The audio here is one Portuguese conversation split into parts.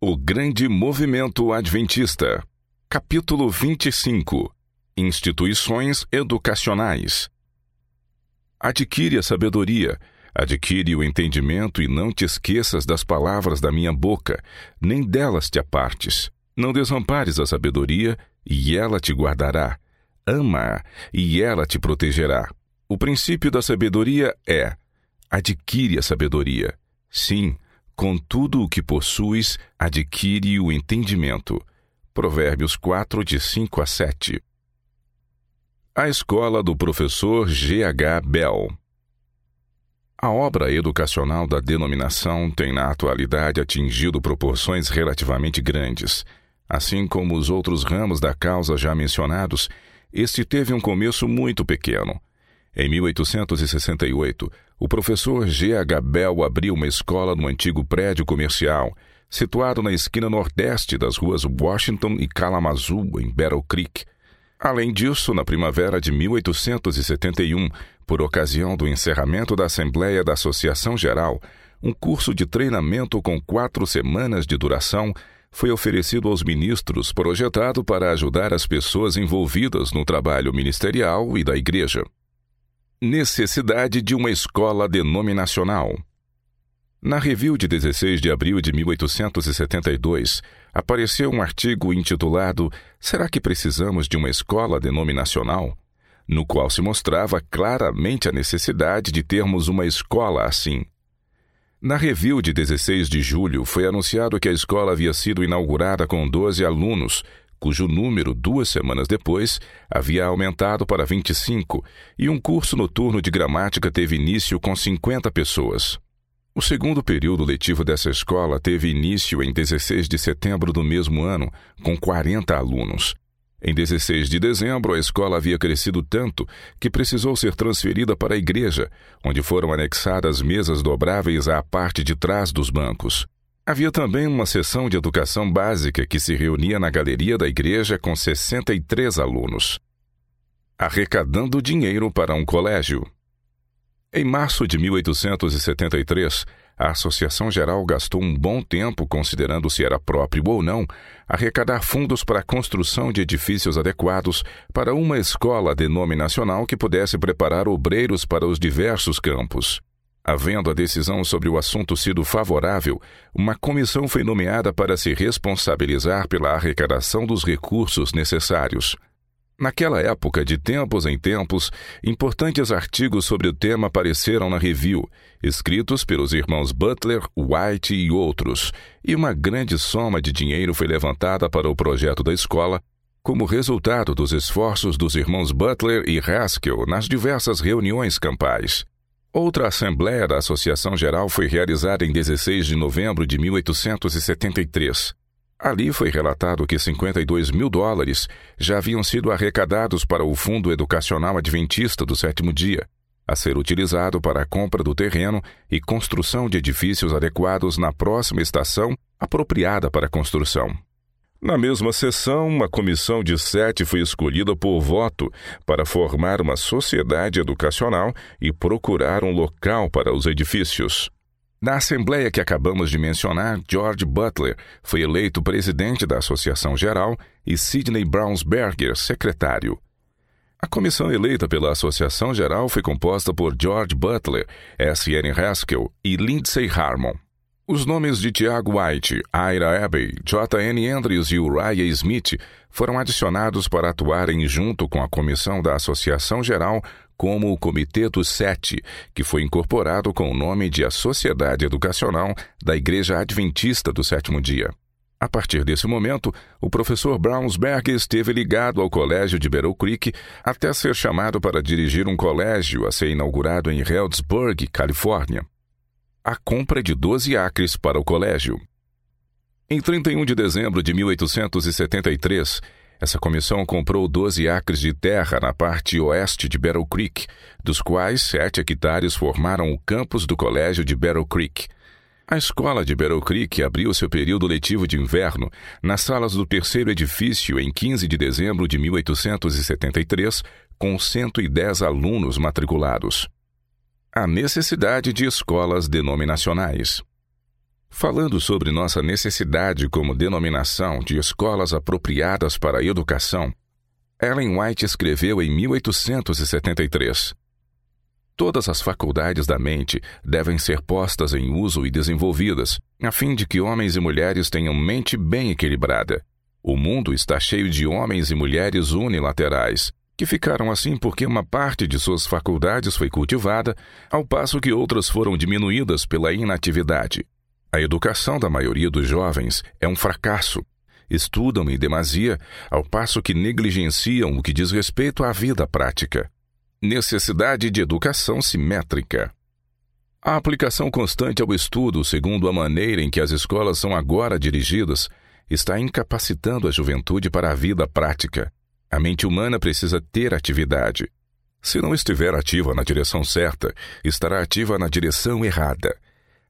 O Grande Movimento Adventista. Capítulo 25. Instituições Educacionais. Adquire a sabedoria, adquire o entendimento e não te esqueças das palavras da minha boca, nem delas te apartes. Não desampares a sabedoria, e ela te guardará. Ama-a, e ela te protegerá. O princípio da sabedoria é: adquire a sabedoria. Sim, com tudo o que possuis, adquire o entendimento. Provérbios 4, de 5 a 7. A escola do professor G. H. Bell. A obra educacional da denominação tem, na atualidade, atingido proporções relativamente grandes. Assim como os outros ramos da causa já mencionados, este teve um começo muito pequeno. Em 1868, o professor G. H. Bell abriu uma escola no antigo prédio comercial, situado na esquina nordeste das ruas Washington e Kalamazoo, em Battle Creek. Além disso, na primavera de 1871, por ocasião do encerramento da Assembleia da Associação Geral, um curso de treinamento com quatro semanas de duração foi oferecido aos ministros projetado para ajudar as pessoas envolvidas no trabalho ministerial e da igreja. Necessidade de uma escola denominacional. Na review de 16 de abril de 1872, apareceu um artigo intitulado Será que precisamos de uma escola denominacional? No qual se mostrava claramente a necessidade de termos uma escola assim. Na review de 16 de julho, foi anunciado que a escola havia sido inaugurada com 12 alunos, cujo número, duas semanas depois, havia aumentado para 25, e um curso noturno de gramática teve início com 50 pessoas. O segundo período letivo dessa escola teve início em 16 de setembro do mesmo ano, com 40 alunos. Em 16 de dezembro, a escola havia crescido tanto que precisou ser transferida para a igreja, onde foram anexadas mesas dobráveis à parte de trás dos bancos. Havia também uma sessão de educação básica que se reunia na galeria da igreja com 63 alunos. Arrecadando dinheiro para um colégio. Em março de 1873, a Associação Geral gastou um bom tempo, considerando se era próprio ou não, arrecadar fundos para a construção de edifícios adequados para uma escola denominacional que pudesse preparar obreiros para os diversos campos. Havendo a decisão sobre o assunto sido favorável, uma comissão foi nomeada para se responsabilizar pela arrecadação dos recursos necessários. Naquela época, de tempos em tempos, importantes artigos sobre o tema apareceram na review, escritos pelos irmãos Butler, White e outros, e uma grande soma de dinheiro foi levantada para o projeto da escola, como resultado dos esforços dos irmãos Butler e Haskell nas diversas reuniões campais. Outra assembleia da Associação Geral foi realizada em 16 de novembro de 1873. Ali foi relatado que 52 mil dólares já haviam sido arrecadados para o Fundo Educacional Adventista do Sétimo Dia, a ser utilizado para a compra do terreno e construção de edifícios adequados na próxima estação apropriada para a construção. Na mesma sessão, uma comissão de sete foi escolhida por voto para formar uma sociedade educacional e procurar um local para os edifícios. Na assembleia que acabamos de mencionar, George Butler foi eleito presidente da Associação Geral e Sidney Brownsberger secretário. A comissão eleita pela Associação Geral foi composta por George Butler, S. N. Haskell e Lindsay Harmon. Os nomes de Tiago White, Ira Abbey, J. N. Andrews e Uriah Smith foram adicionados para atuarem junto com a comissão da Associação Geral como o Comitê dos Sete, que foi incorporado com o nome de a Sociedade Educacional da Igreja Adventista do Sétimo Dia. A partir desse momento, o professor Brownsberg esteve ligado ao Colégio de Battle Creek até ser chamado para dirigir um colégio a ser inaugurado em Healdsburg, Califórnia a compra de 12 acres para o colégio. Em 31 de dezembro de 1873, essa comissão comprou 12 acres de terra na parte oeste de Battle Creek, dos quais 7 hectares formaram o campus do colégio de Battle Creek. A escola de Battle Creek abriu seu período letivo de inverno nas salas do terceiro edifício em 15 de dezembro de 1873, com 110 alunos matriculados a necessidade de escolas denominacionais. Falando sobre nossa necessidade como denominação de escolas apropriadas para a educação, Ellen White escreveu em 1873: Todas as faculdades da mente devem ser postas em uso e desenvolvidas, a fim de que homens e mulheres tenham mente bem equilibrada. O mundo está cheio de homens e mulheres unilaterais, que ficaram assim porque uma parte de suas faculdades foi cultivada, ao passo que outras foram diminuídas pela inatividade. A educação da maioria dos jovens é um fracasso. Estudam em demasia, ao passo que negligenciam o que diz respeito à vida prática. Necessidade de educação simétrica. A aplicação constante ao estudo, segundo a maneira em que as escolas são agora dirigidas, está incapacitando a juventude para a vida prática. A mente humana precisa ter atividade. Se não estiver ativa na direção certa, estará ativa na direção errada.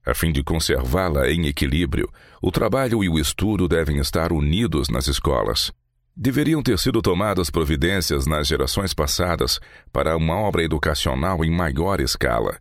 A fim de conservá-la em equilíbrio, o trabalho e o estudo devem estar unidos nas escolas. Deveriam ter sido tomadas providências nas gerações passadas para uma obra educacional em maior escala.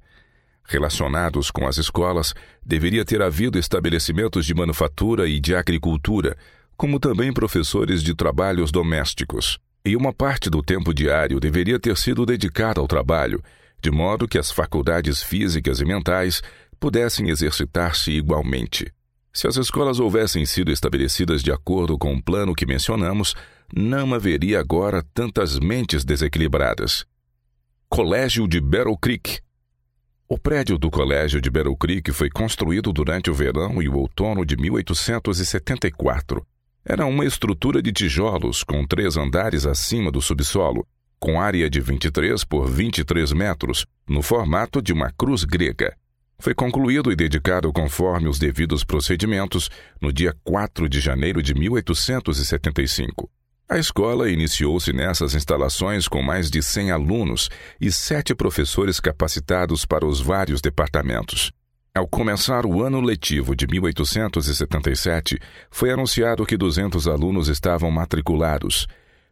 Relacionados com as escolas, deveria ter havido estabelecimentos de manufatura e de agricultura, como também professores de trabalhos domésticos. E uma parte do tempo diário deveria ter sido dedicada ao trabalho, de modo que as faculdades físicas e mentais pudessem exercitar-se igualmente. Se as escolas houvessem sido estabelecidas de acordo com o plano que mencionamos, não haveria agora tantas mentes desequilibradas. Colégio de Battle Creek o prédio do Colégio de Battle Creek foi construído durante o verão e o outono de 1874. Era uma estrutura de tijolos com três andares acima do subsolo, com área de 23 por 23 metros, no formato de uma cruz grega. Foi concluído e dedicado conforme os devidos procedimentos no dia 4 de janeiro de 1875. A escola iniciou-se nessas instalações com mais de 100 alunos e sete professores capacitados para os vários departamentos. Ao começar o ano letivo de 1877, foi anunciado que 200 alunos estavam matriculados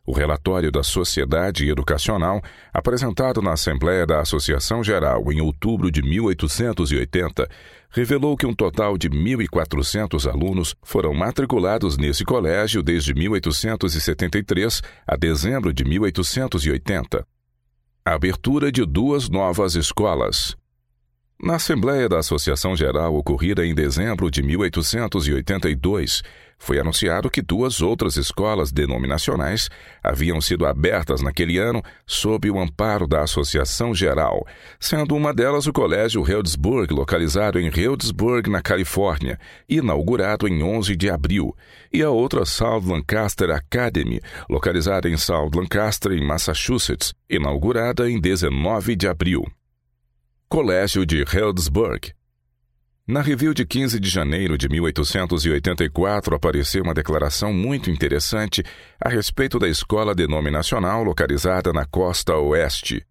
o relatório da Sociedade Educacional, apresentado na Assembleia da Associação Geral em outubro de 1880, revelou que um total de 1.400 alunos foram matriculados nesse colégio desde 1873 a dezembro de 1880. A abertura de duas novas escolas. Na Assembleia da Associação Geral ocorrida em dezembro de 1882, foi anunciado que duas outras escolas denominacionais haviam sido abertas naquele ano sob o amparo da Associação Geral, sendo uma delas o Colégio Healdsburg, localizado em Healdsburg, na Califórnia, inaugurado em 11 de abril, e a outra South Lancaster Academy, localizada em South Lancaster, em Massachusetts, inaugurada em 19 de abril. Colégio de Healdsburg na review de 15 de janeiro de 1884 apareceu uma declaração muito interessante a respeito da escola denominacional localizada na costa oeste.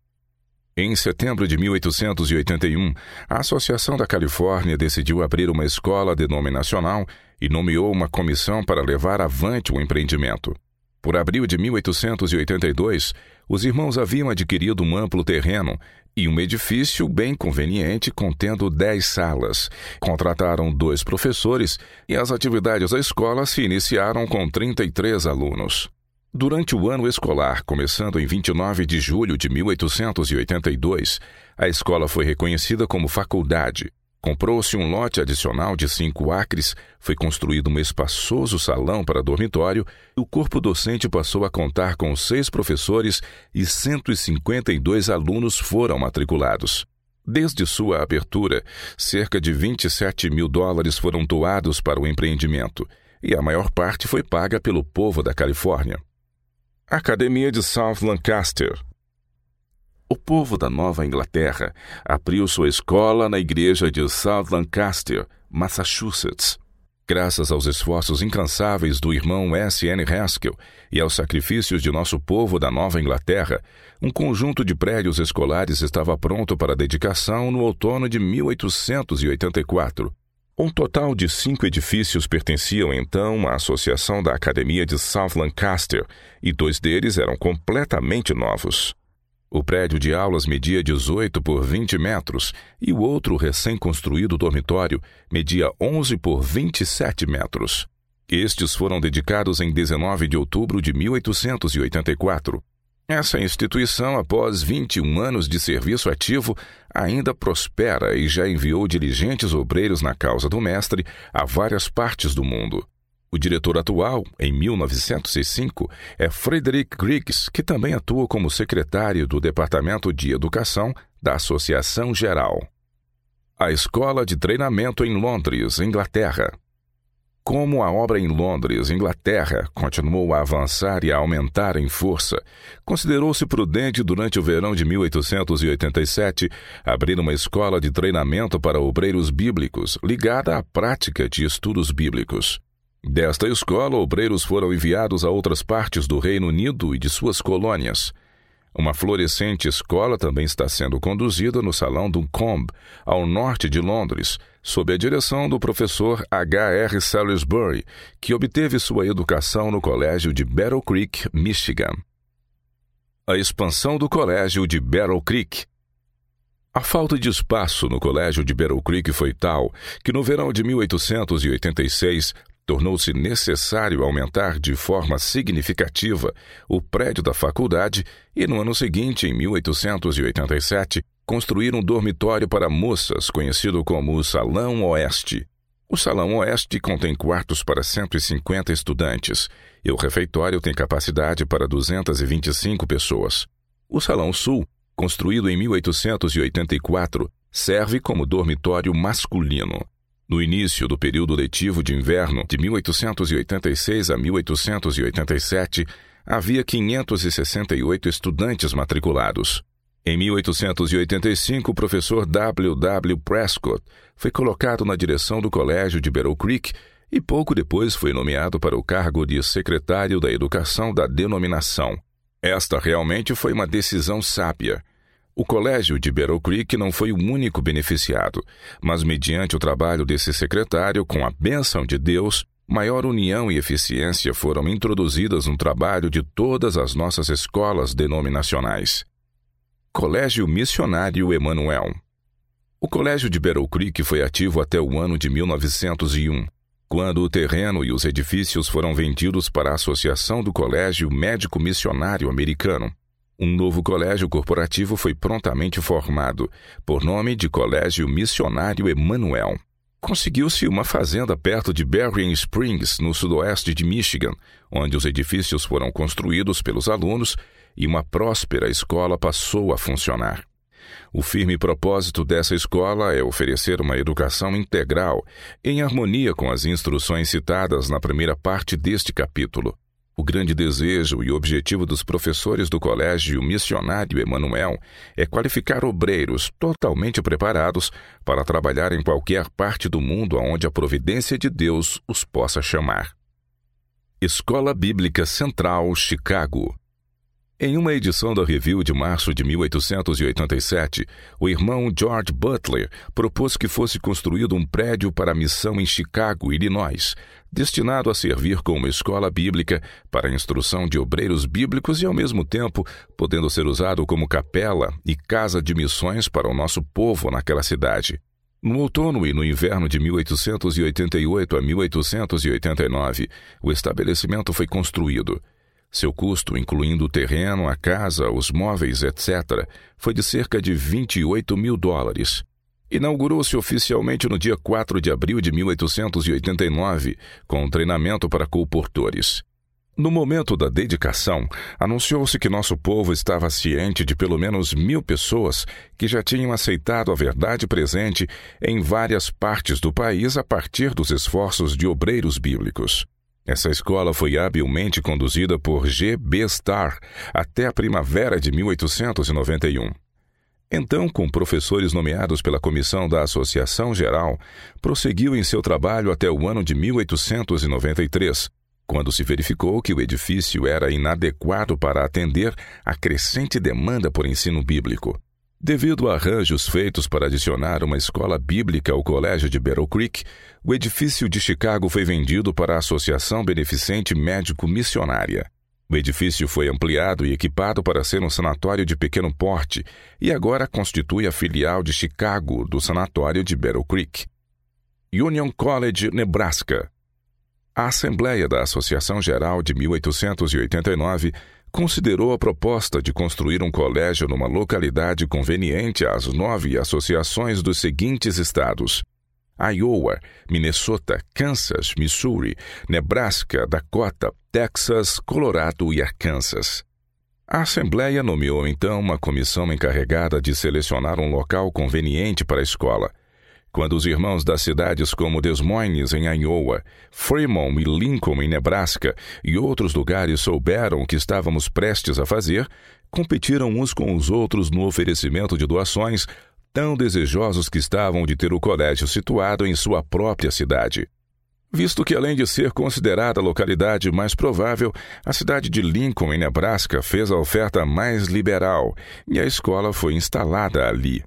Em setembro de 1881, a Associação da Califórnia decidiu abrir uma escola denominacional e nomeou uma comissão para levar avante o empreendimento. Por abril de 1882, os irmãos haviam adquirido um amplo terreno e um edifício bem conveniente contendo dez salas. Contrataram dois professores e as atividades da escola se iniciaram com 33 alunos. Durante o ano escolar, começando em 29 de julho de 1882, a escola foi reconhecida como faculdade Comprou-se um lote adicional de cinco acres, foi construído um espaçoso salão para dormitório e o corpo docente passou a contar com seis professores e 152 alunos foram matriculados. Desde sua abertura, cerca de 27 mil dólares foram doados para o empreendimento e a maior parte foi paga pelo povo da Califórnia. Academia de South Lancaster, o povo da Nova Inglaterra abriu sua escola na igreja de South Lancaster, Massachusetts. Graças aos esforços incansáveis do irmão S. N. Haskell e aos sacrifícios de nosso povo da Nova Inglaterra, um conjunto de prédios escolares estava pronto para dedicação no outono de 1884. Um total de cinco edifícios pertenciam então à Associação da Academia de South Lancaster e dois deles eram completamente novos. O prédio de aulas media 18 por 20 metros e o outro recém-construído dormitório media 11 por 27 metros. Estes foram dedicados em 19 de outubro de 1884. Essa instituição, após 21 anos de serviço ativo, ainda prospera e já enviou diligentes obreiros na causa do Mestre a várias partes do mundo. O diretor atual, em 1905, é Frederick Griggs, que também atua como secretário do Departamento de Educação da Associação Geral. A Escola de Treinamento em Londres, Inglaterra. Como a obra em Londres, Inglaterra, continuou a avançar e a aumentar em força, considerou-se prudente durante o verão de 1887 abrir uma escola de treinamento para obreiros bíblicos ligada à prática de estudos bíblicos. Desta escola, obreiros foram enviados a outras partes do Reino Unido e de suas colônias. Uma florescente escola também está sendo conduzida no Salão Duncombe, ao norte de Londres, sob a direção do professor H. R. Salisbury, que obteve sua educação no Colégio de Battle Creek, Michigan. A expansão do Colégio de Battle Creek. A falta de espaço no Colégio de Battle Creek foi tal que no verão de 1886 tornou-se necessário aumentar de forma significativa o prédio da faculdade e, no ano seguinte, em 1887, construir um dormitório para moças conhecido como o Salão Oeste. O Salão Oeste contém quartos para 150 estudantes e o refeitório tem capacidade para 225 pessoas. O Salão Sul, construído em 1884, serve como dormitório masculino. No início do período letivo de inverno de 1886 a 1887, havia 568 estudantes matriculados. Em 1885, o professor W. W. Prescott foi colocado na direção do colégio de Battle Creek e pouco depois foi nomeado para o cargo de secretário da educação da denominação. Esta realmente foi uma decisão sábia. O colégio de Battle Creek não foi o único beneficiado, mas mediante o trabalho desse secretário, com a bênção de Deus, maior união e eficiência foram introduzidas no trabalho de todas as nossas escolas denominacionais. Colégio Missionário Emanuel O colégio de Battle Creek foi ativo até o ano de 1901, quando o terreno e os edifícios foram vendidos para a Associação do Colégio Médico Missionário Americano. Um novo colégio corporativo foi prontamente formado, por nome de Colégio Missionário Emanuel. Conseguiu-se uma fazenda perto de Berrien Springs, no sudoeste de Michigan, onde os edifícios foram construídos pelos alunos e uma próspera escola passou a funcionar. O firme propósito dessa escola é oferecer uma educação integral, em harmonia com as instruções citadas na primeira parte deste capítulo. O grande desejo e objetivo dos professores do Colégio Missionário Emanuel é qualificar obreiros totalmente preparados para trabalhar em qualquer parte do mundo aonde a providência de Deus os possa chamar. Escola Bíblica Central, Chicago em uma edição da Review de março de 1887, o irmão George Butler propôs que fosse construído um prédio para a missão em Chicago, Illinois, destinado a servir como escola bíblica para a instrução de obreiros bíblicos e, ao mesmo tempo, podendo ser usado como capela e casa de missões para o nosso povo naquela cidade. No outono e no inverno de 1888 a 1889, o estabelecimento foi construído. Seu custo, incluindo o terreno, a casa, os móveis, etc., foi de cerca de 28 mil dólares. Inaugurou-se oficialmente no dia 4 de abril de 1889, com um treinamento para colportores. No momento da dedicação, anunciou-se que nosso povo estava ciente de pelo menos mil pessoas que já tinham aceitado a verdade presente em várias partes do país a partir dos esforços de obreiros bíblicos. Essa escola foi habilmente conduzida por G. B. Starr até a primavera de 1891. Então, com professores nomeados pela comissão da Associação Geral, prosseguiu em seu trabalho até o ano de 1893, quando se verificou que o edifício era inadequado para atender à crescente demanda por ensino bíblico. Devido a arranjos feitos para adicionar uma escola bíblica ao colégio de Battle Creek, o edifício de Chicago foi vendido para a Associação Beneficente Médico Missionária. O edifício foi ampliado e equipado para ser um sanatório de pequeno porte e agora constitui a filial de Chicago do sanatório de Battle Creek. Union College, Nebraska. A Assembleia da Associação Geral de 1889 considerou a proposta de construir um colégio numa localidade conveniente às nove associações dos seguintes estados: Iowa, Minnesota, Kansas, Missouri, Nebraska, Dakota, Texas, Colorado e Arkansas. A Assembleia nomeou então uma comissão encarregada de selecionar um local conveniente para a escola. Quando os irmãos das cidades como Des Moines, em Iowa, Fremont e Lincoln, em Nebraska, e outros lugares souberam o que estávamos prestes a fazer, competiram uns com os outros no oferecimento de doações, tão desejosos que estavam de ter o colégio situado em sua própria cidade. Visto que, além de ser considerada a localidade mais provável, a cidade de Lincoln, em Nebraska, fez a oferta mais liberal e a escola foi instalada ali.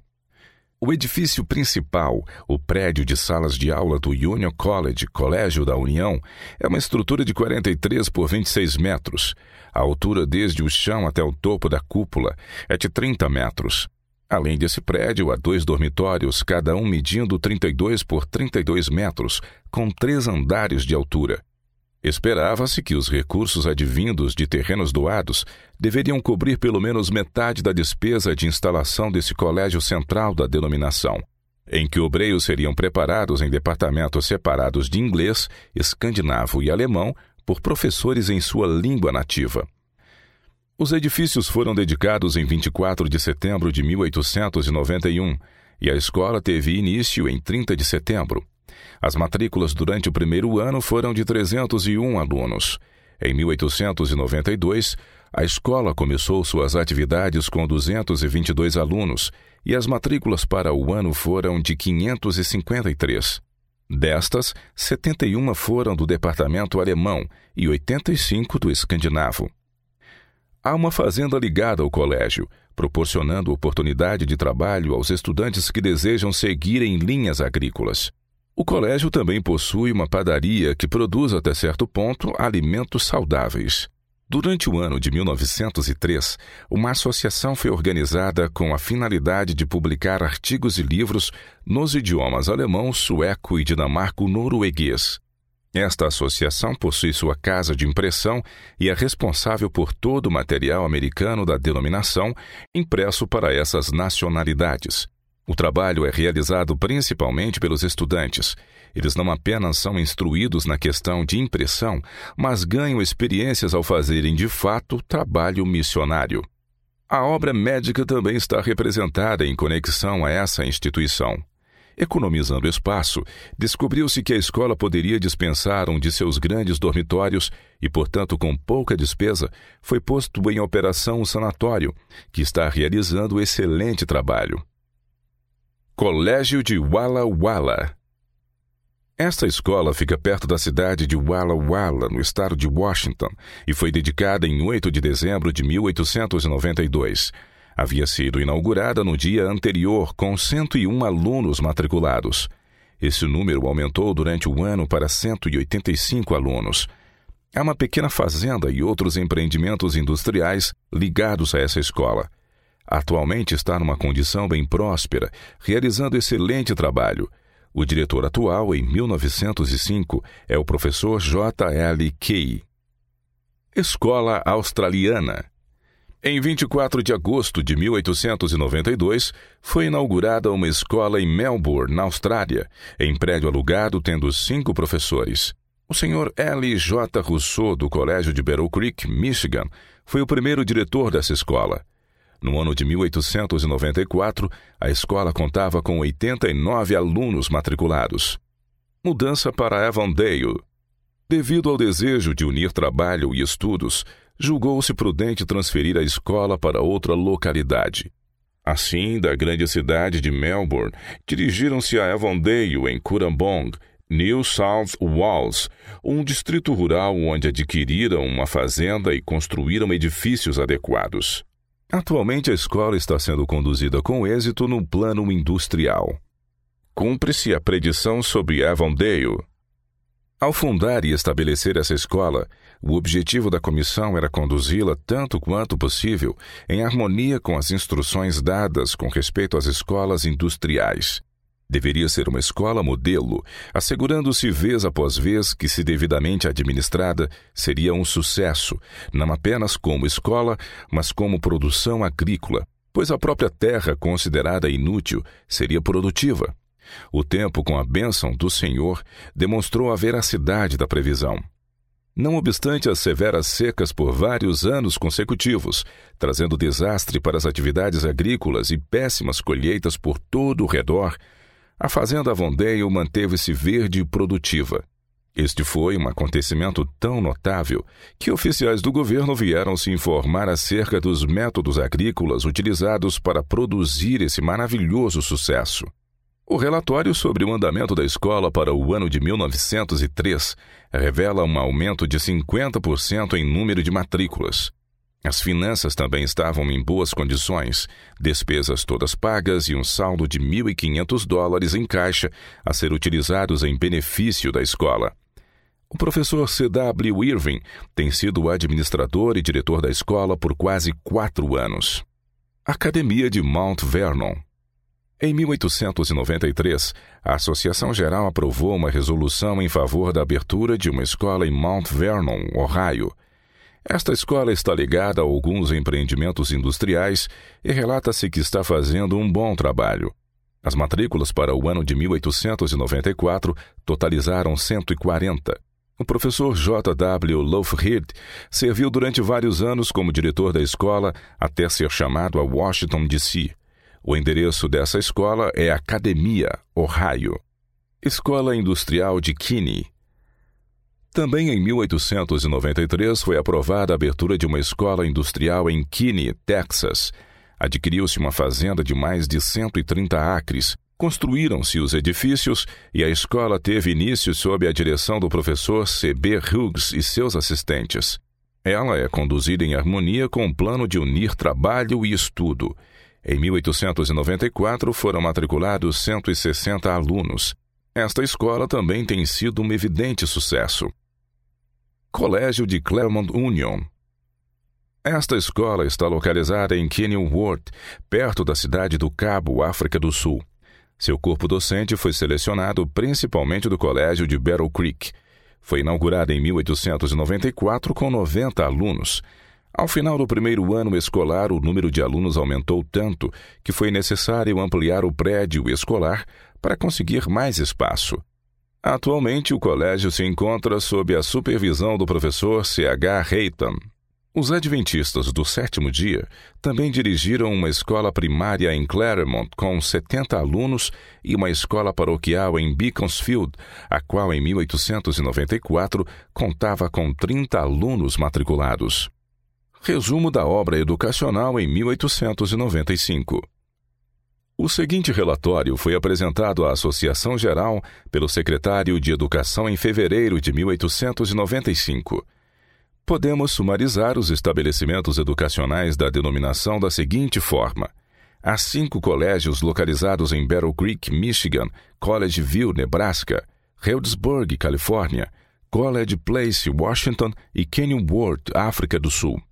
O edifício principal, o prédio de salas de aula do Union College, Colégio da União, é uma estrutura de 43 por 26 metros. A altura desde o chão até o topo da cúpula é de 30 metros. Além desse prédio, há dois dormitórios, cada um medindo 32 por 32 metros, com três andares de altura. Esperava-se que os recursos advindos de terrenos doados deveriam cobrir pelo menos metade da despesa de instalação desse colégio central da denominação, em que obreiros seriam preparados em departamentos separados de inglês, escandinavo e alemão por professores em sua língua nativa. Os edifícios foram dedicados em 24 de setembro de 1891 e a escola teve início em 30 de setembro. As matrículas durante o primeiro ano foram de 301 alunos. Em 1892, a escola começou suas atividades com 222 alunos e as matrículas para o ano foram de 553. Destas, 71 foram do departamento alemão e 85 do escandinavo. Há uma fazenda ligada ao colégio, proporcionando oportunidade de trabalho aos estudantes que desejam seguir em linhas agrícolas. O colégio também possui uma padaria que produz até certo ponto alimentos saudáveis. Durante o ano de 1903, uma associação foi organizada com a finalidade de publicar artigos e livros nos idiomas alemão, sueco e dinamarco-norueguês. Esta associação possui sua casa de impressão e é responsável por todo o material americano da denominação impresso para essas nacionalidades. O trabalho é realizado principalmente pelos estudantes. Eles não apenas são instruídos na questão de impressão, mas ganham experiências ao fazerem de fato trabalho missionário. A obra médica também está representada em conexão a essa instituição. Economizando espaço, descobriu-se que a escola poderia dispensar um de seus grandes dormitórios e, portanto, com pouca despesa, foi posto em operação o sanatório, que está realizando excelente trabalho. Colégio de Walla Walla. Esta escola fica perto da cidade de Walla Walla, no estado de Washington, e foi dedicada em 8 de dezembro de 1892. Havia sido inaugurada no dia anterior com 101 alunos matriculados. Esse número aumentou durante o ano para 185 alunos. Há uma pequena fazenda e outros empreendimentos industriais ligados a essa escola. Atualmente está numa condição bem próspera, realizando excelente trabalho. O diretor atual, em 1905, é o professor J. L. Key. Escola Australiana. Em 24 de agosto de 1892, foi inaugurada uma escola em Melbourne, na Austrália, em prédio alugado tendo cinco professores. O senhor L. J. Rousseau, do Colégio de Battle Creek, Michigan, foi o primeiro diretor dessa escola. No ano de 1894, a escola contava com 89 alunos matriculados. Mudança para Avondale. Devido ao desejo de unir trabalho e estudos, julgou-se prudente transferir a escola para outra localidade. Assim, da grande cidade de Melbourne, dirigiram-se a Avondale, em Currambong, New South Wales, um distrito rural onde adquiriram uma fazenda e construíram edifícios adequados. Atualmente, a escola está sendo conduzida com êxito no plano industrial. Cumpre-se a predição sobre Avondale. Ao fundar e estabelecer essa escola, o objetivo da comissão era conduzi-la tanto quanto possível em harmonia com as instruções dadas com respeito às escolas industriais. Deveria ser uma escola modelo, assegurando-se vez após vez que, se devidamente administrada, seria um sucesso, não apenas como escola, mas como produção agrícola, pois a própria terra, considerada inútil, seria produtiva. O tempo, com a bênção do Senhor, demonstrou a veracidade da previsão. Não obstante as severas secas por vários anos consecutivos, trazendo desastre para as atividades agrícolas e péssimas colheitas por todo o redor, a fazenda Avondale manteve-se verde e produtiva. Este foi um acontecimento tão notável que oficiais do governo vieram se informar acerca dos métodos agrícolas utilizados para produzir esse maravilhoso sucesso. O relatório sobre o andamento da escola para o ano de 1903 revela um aumento de 50% em número de matrículas. As finanças também estavam em boas condições, despesas todas pagas e um saldo de 1.500 dólares em caixa a ser utilizados em benefício da escola. O professor C.W. Irving tem sido o administrador e diretor da escola por quase quatro anos. Academia de Mount Vernon em 1893, a Associação Geral aprovou uma resolução em favor da abertura de uma escola em Mount Vernon, Ohio. Esta escola está ligada a alguns empreendimentos industriais e relata-se que está fazendo um bom trabalho. As matrículas para o ano de 1894 totalizaram 140. O professor J. W. Lougheed serviu durante vários anos como diretor da escola até ser chamado a Washington, D.C. O endereço dessa escola é Academia, Ohio. Escola Industrial de Kinney. Também em 1893 foi aprovada a abertura de uma escola industrial em Kinney, Texas. Adquiriu-se uma fazenda de mais de 130 acres, construíram-se os edifícios e a escola teve início sob a direção do professor C.B. Hughes e seus assistentes. Ela é conduzida em harmonia com o plano de unir trabalho e estudo. Em 1894 foram matriculados 160 alunos. Esta escola também tem sido um evidente sucesso. Colégio de Claremont Union. Esta escola está localizada em Kenilworth, perto da cidade do Cabo, África do Sul. Seu corpo docente foi selecionado principalmente do Colégio de Battle Creek. Foi inaugurada em 1894 com 90 alunos. Ao final do primeiro ano escolar, o número de alunos aumentou tanto que foi necessário ampliar o prédio escolar para conseguir mais espaço. Atualmente, o colégio se encontra sob a supervisão do professor C.H. Hayton. Os adventistas do sétimo dia também dirigiram uma escola primária em Claremont com 70 alunos e uma escola paroquial em Beaconsfield, a qual em 1894 contava com 30 alunos matriculados. Resumo da obra educacional em 1895. O seguinte relatório foi apresentado à Associação Geral pelo secretário de Educação em fevereiro de 1895. Podemos sumarizar os estabelecimentos educacionais da denominação da seguinte forma: há cinco colégios localizados em Battle Creek, Michigan, College View, Nebraska, Healdsburg, Califórnia, College Place, Washington e Kenilworth, África do Sul.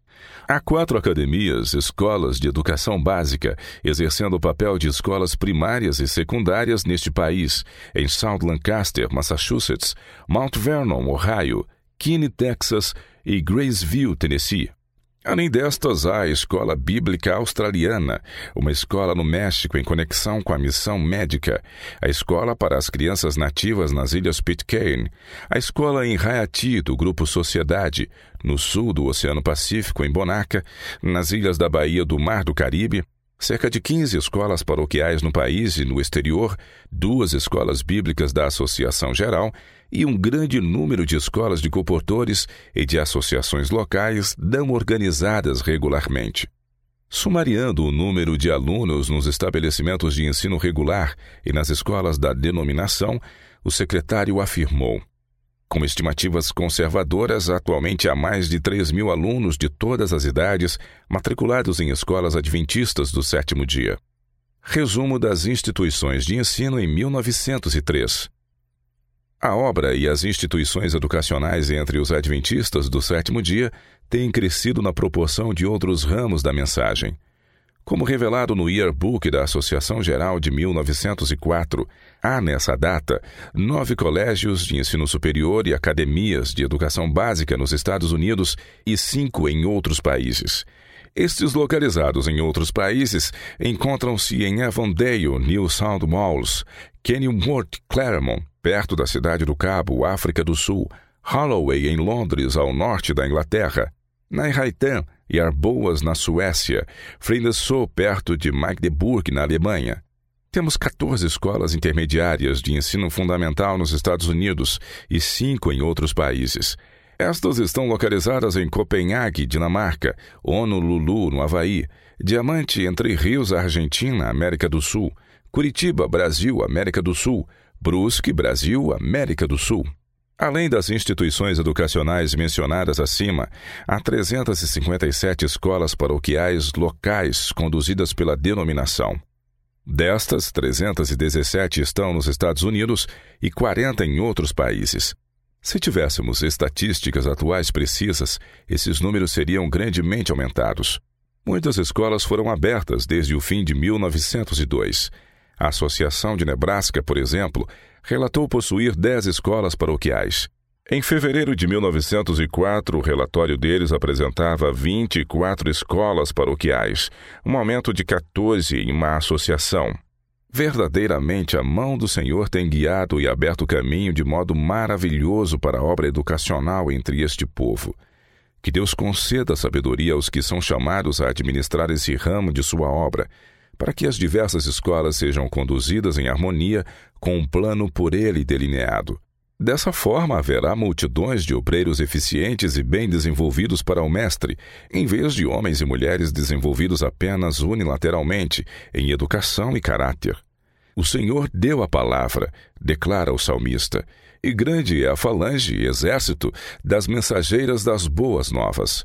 Há quatro academias, escolas de educação básica, exercendo o papel de escolas primárias e secundárias neste país, em South Lancaster, Massachusetts, Mount Vernon, Ohio, Keene, Texas e Graceville, Tennessee. Além destas, há a Escola Bíblica Australiana, uma escola no México em conexão com a missão médica, a Escola para as Crianças Nativas nas Ilhas Pitcairn, a Escola em Haiti do Grupo Sociedade, no sul do Oceano Pacífico, em Bonaca, nas ilhas da Baía do Mar do Caribe, cerca de 15 escolas paroquiais no país e no exterior, duas escolas bíblicas da Associação Geral e um grande número de escolas de comportores e de associações locais não organizadas regularmente. Sumariando o número de alunos nos estabelecimentos de ensino regular e nas escolas da denominação, o secretário afirmou: com estimativas conservadoras, atualmente há mais de 3 mil alunos de todas as idades matriculados em escolas adventistas do sétimo dia. Resumo das instituições de ensino em 1903. A obra e as instituições educacionais entre os adventistas do sétimo dia têm crescido na proporção de outros ramos da mensagem. Como revelado no Yearbook da Associação Geral de 1904, há nessa data nove colégios de ensino superior e academias de educação básica nos Estados Unidos e cinco em outros países. Estes localizados em outros países encontram-se em Avondale, New South Wales, Kenilworth, Claremont, perto da cidade do Cabo, África do Sul, Holloway, em Londres, ao norte da Inglaterra, Naihaitan e Arboas, na Suécia, Frindesau, perto de Magdeburg, na Alemanha. Temos 14 escolas intermediárias de ensino fundamental nos Estados Unidos e cinco em outros países. Estas estão localizadas em Copenhague, Dinamarca, Honolulu, no Havaí, Diamante, Entre Rios, Argentina, América do Sul, Curitiba, Brasil, América do Sul, Brusque, Brasil, América do Sul. Além das instituições educacionais mencionadas acima, há 357 escolas paroquiais locais conduzidas pela denominação. Destas, 317 estão nos Estados Unidos e 40 em outros países. Se tivéssemos estatísticas atuais precisas, esses números seriam grandemente aumentados. Muitas escolas foram abertas desde o fim de 1902 a Associação de Nebraska, por exemplo, relatou possuir 10 escolas paroquiais. Em fevereiro de 1904, o relatório deles apresentava 24 escolas paroquiais, um aumento de 14 em uma associação. Verdadeiramente a mão do Senhor tem guiado e aberto o caminho de modo maravilhoso para a obra educacional entre este povo. Que Deus conceda sabedoria aos que são chamados a administrar esse ramo de sua obra para que as diversas escolas sejam conduzidas em harmonia com um plano por ele delineado. Dessa forma, haverá multidões de obreiros eficientes e bem desenvolvidos para o Mestre, em vez de homens e mulheres desenvolvidos apenas unilateralmente em educação e caráter. O Senhor deu a palavra, declara o salmista, e grande é a falange e exército das mensageiras das boas novas.